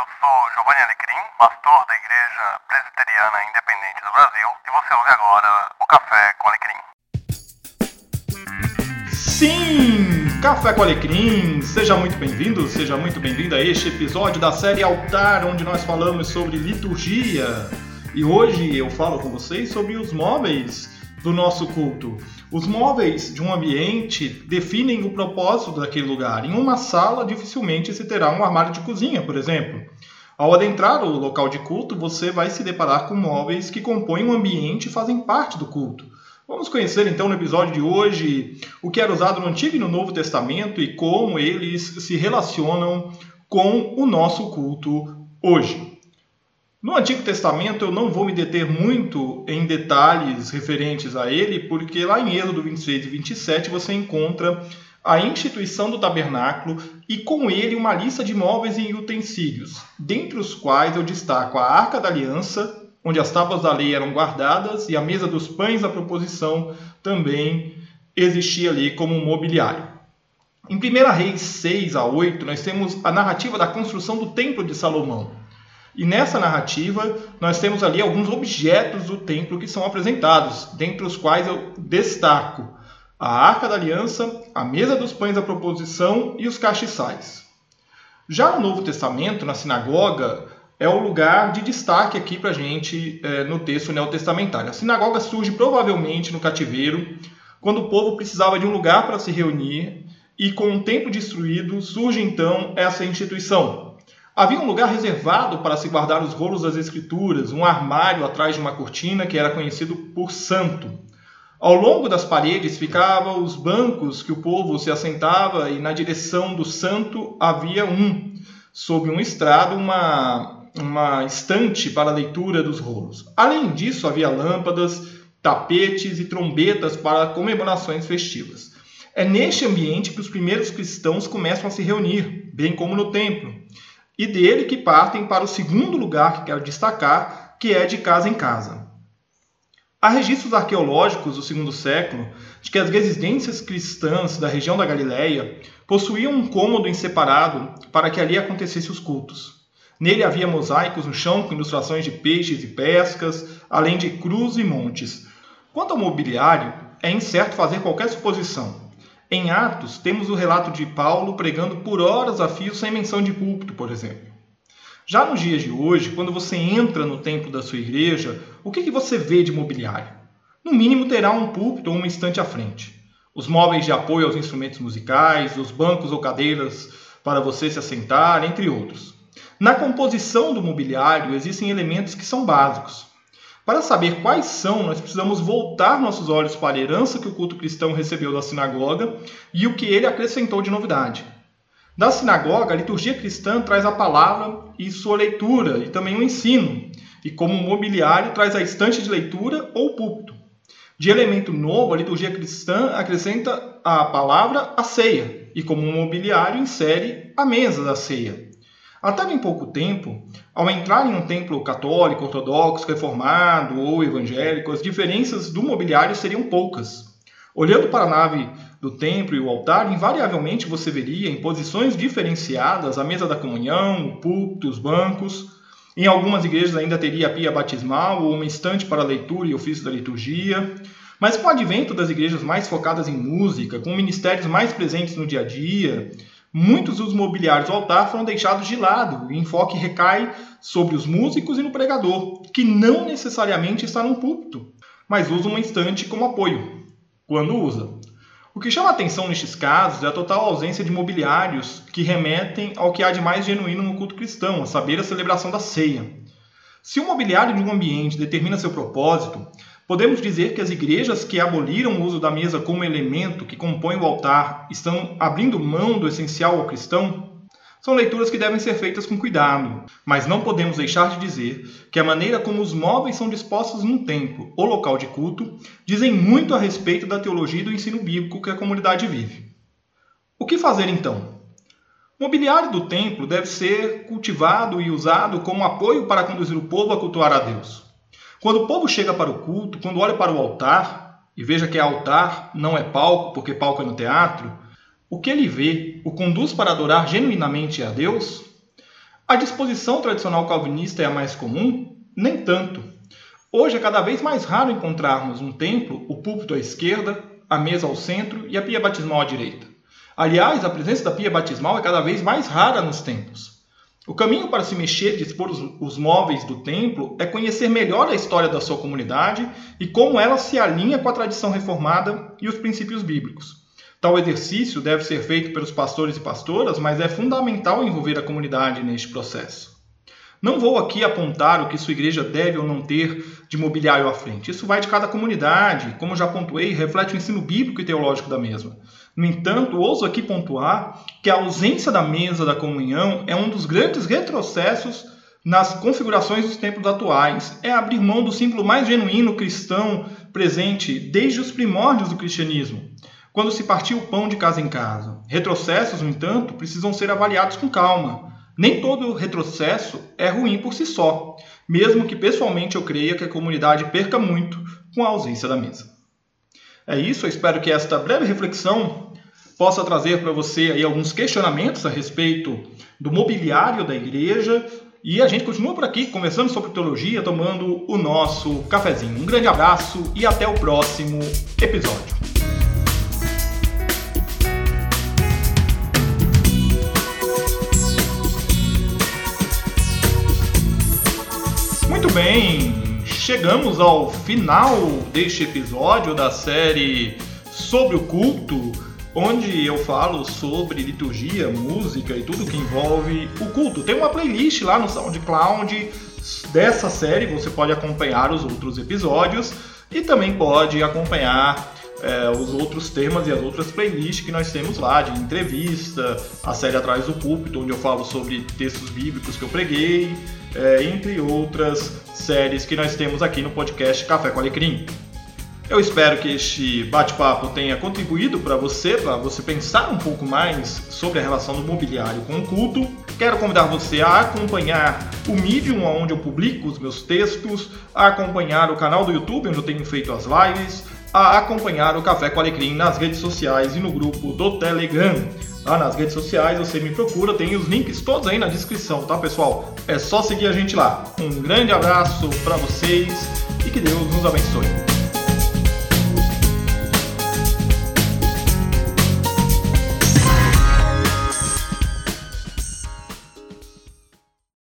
eu sou Giovanni Alecrim, pastor da Igreja Presbiteriana Independente do Brasil, e você ouve agora o Café com Alecrim. Sim! Café com Alecrim! Seja muito bem-vindo, seja muito bem-vinda a este episódio da série Altar, onde nós falamos sobre liturgia. E hoje eu falo com vocês sobre os móveis do nosso culto. Os móveis de um ambiente definem o propósito daquele lugar. Em uma sala, dificilmente se terá um armário de cozinha, por exemplo. Ao adentrar o local de culto, você vai se deparar com móveis que compõem o um ambiente e fazem parte do culto. Vamos conhecer então no episódio de hoje o que era usado no Antigo e no Novo Testamento e como eles se relacionam com o nosso culto hoje. No Antigo Testamento eu não vou me deter muito em detalhes referentes a ele, porque lá em Êxodo 26 e 27 você encontra a instituição do tabernáculo e com ele uma lista de móveis e utensílios, dentre os quais eu destaco a Arca da Aliança, onde as tábuas da lei eram guardadas, e a mesa dos pães da proposição também existia ali como um mobiliário. Em 1 Reis 6 a 8, nós temos a narrativa da construção do Templo de Salomão. E nessa narrativa, nós temos ali alguns objetos do templo que são apresentados, dentre os quais eu destaco a Arca da Aliança, a Mesa dos Pães da Proposição e os castiçais. Já no Novo Testamento, na sinagoga, é o lugar de destaque aqui para a gente é, no texto neotestamentário. A sinagoga surge provavelmente no cativeiro, quando o povo precisava de um lugar para se reunir, e com o templo destruído surge então essa instituição, Havia um lugar reservado para se guardar os rolos das Escrituras, um armário atrás de uma cortina que era conhecido por santo. Ao longo das paredes ficavam os bancos que o povo se assentava e na direção do santo havia um, sob um estrado, uma, uma estante para a leitura dos rolos. Além disso, havia lâmpadas, tapetes e trombetas para comemorações festivas. É neste ambiente que os primeiros cristãos começam a se reunir, bem como no templo e dele que partem para o segundo lugar que quero destacar, que é de casa em casa. Há registros arqueológicos do segundo século de que as residências cristãs da região da Galileia possuíam um cômodo em separado para que ali acontecessem os cultos. Nele havia mosaicos no chão com ilustrações de peixes e pescas, além de cruz e montes. Quanto ao mobiliário, é incerto fazer qualquer suposição. Em Atos, temos o relato de Paulo pregando por horas a fio sem menção de púlpito, por exemplo. Já nos dias de hoje, quando você entra no templo da sua igreja, o que, que você vê de mobiliário? No mínimo terá um púlpito ou uma estante à frente. Os móveis de apoio aos instrumentos musicais, os bancos ou cadeiras para você se assentar, entre outros. Na composição do mobiliário existem elementos que são básicos. Para saber quais são, nós precisamos voltar nossos olhos para a herança que o culto cristão recebeu da sinagoga e o que ele acrescentou de novidade. Da sinagoga, a liturgia cristã traz a palavra e sua leitura, e também o ensino, e como mobiliário traz a estante de leitura ou púlpito. De elemento novo, a liturgia cristã acrescenta a palavra a ceia, e como mobiliário insere a mesa da ceia. Até bem pouco tempo, ao entrar em um templo católico, ortodoxo, reformado ou evangélico, as diferenças do mobiliário seriam poucas. Olhando para a nave do templo e o altar, invariavelmente você veria em posições diferenciadas a mesa da comunhão, o púlpito, os bancos. Em algumas igrejas ainda teria a pia batismal ou uma estante para leitura e ofício da liturgia. Mas com o advento das igrejas mais focadas em música, com ministérios mais presentes no dia a dia, Muitos dos mobiliários do altar foram deixados de lado. O enfoque recai sobre os músicos e no pregador, que não necessariamente está num púlpito, mas usa uma estante como apoio, quando usa. O que chama atenção nestes casos é a total ausência de mobiliários que remetem ao que há de mais genuíno no culto cristão, a saber, a celebração da ceia. Se o mobiliário de um ambiente determina seu propósito, Podemos dizer que as igrejas que aboliram o uso da mesa como elemento que compõe o altar estão abrindo mão do essencial ao cristão? São leituras que devem ser feitas com cuidado, mas não podemos deixar de dizer que a maneira como os móveis são dispostos num templo ou local de culto dizem muito a respeito da teologia e do ensino bíblico que a comunidade vive. O que fazer então? O mobiliário do templo deve ser cultivado e usado como apoio para conduzir o povo a cultuar a Deus. Quando o povo chega para o culto, quando olha para o altar, e veja que é altar, não é palco, porque palco é no teatro, o que ele vê o conduz para adorar genuinamente a Deus? A disposição tradicional calvinista é a mais comum? Nem tanto. Hoje é cada vez mais raro encontrarmos um templo, o púlpito à esquerda, a mesa ao centro e a pia batismal à direita. Aliás, a presença da pia batismal é cada vez mais rara nos templos. O caminho para se mexer e dispor os, os, móveis do templo é conhecer melhor a história da sua comunidade e como ela se alinha com a tradição reformada e os princípios bíblicos. Tal exercício deve ser feito pelos pastores e pastoras, mas é fundamental envolver a comunidade neste processo. Não vou aqui apontar o que sua igreja deve ou não ter de mobiliário à frente. Isso vai de cada comunidade, como já pontuei, reflete o ensino bíblico e teológico da mesma. No entanto, ouso aqui pontuar que a ausência da mesa da comunhão é um dos grandes retrocessos nas configurações dos tempos atuais. É abrir mão do símbolo mais genuíno cristão presente desde os primórdios do cristianismo, quando se partia o pão de casa em casa. Retrocessos, no entanto, precisam ser avaliados com calma. Nem todo retrocesso é ruim por si só, mesmo que pessoalmente eu creia que a comunidade perca muito com a ausência da mesa. É isso, eu espero que esta breve reflexão possa trazer para você aí alguns questionamentos a respeito do mobiliário da igreja. E a gente continua por aqui, conversando sobre teologia, tomando o nosso cafezinho. Um grande abraço e até o próximo episódio. Muito bem, chegamos ao final deste episódio da série sobre o culto onde eu falo sobre liturgia, música e tudo que envolve o culto. Tem uma playlist lá no SoundCloud dessa série, você pode acompanhar os outros episódios e também pode acompanhar é, os outros temas e as outras playlists que nós temos lá, de entrevista, a série Atrás do Púlpito, onde eu falo sobre textos bíblicos que eu preguei, é, entre outras séries que nós temos aqui no podcast Café com Alecrim. Eu espero que este bate-papo tenha contribuído para você, para você pensar um pouco mais sobre a relação do mobiliário com o culto. Quero convidar você a acompanhar o Medium, onde eu publico os meus textos, a acompanhar o canal do YouTube, onde eu tenho feito as lives, a acompanhar o Café com Alecrim nas redes sociais e no grupo do Telegram. Lá nas redes sociais você me procura, tem os links todos aí na descrição, tá pessoal? É só seguir a gente lá. Um grande abraço para vocês e que Deus nos abençoe.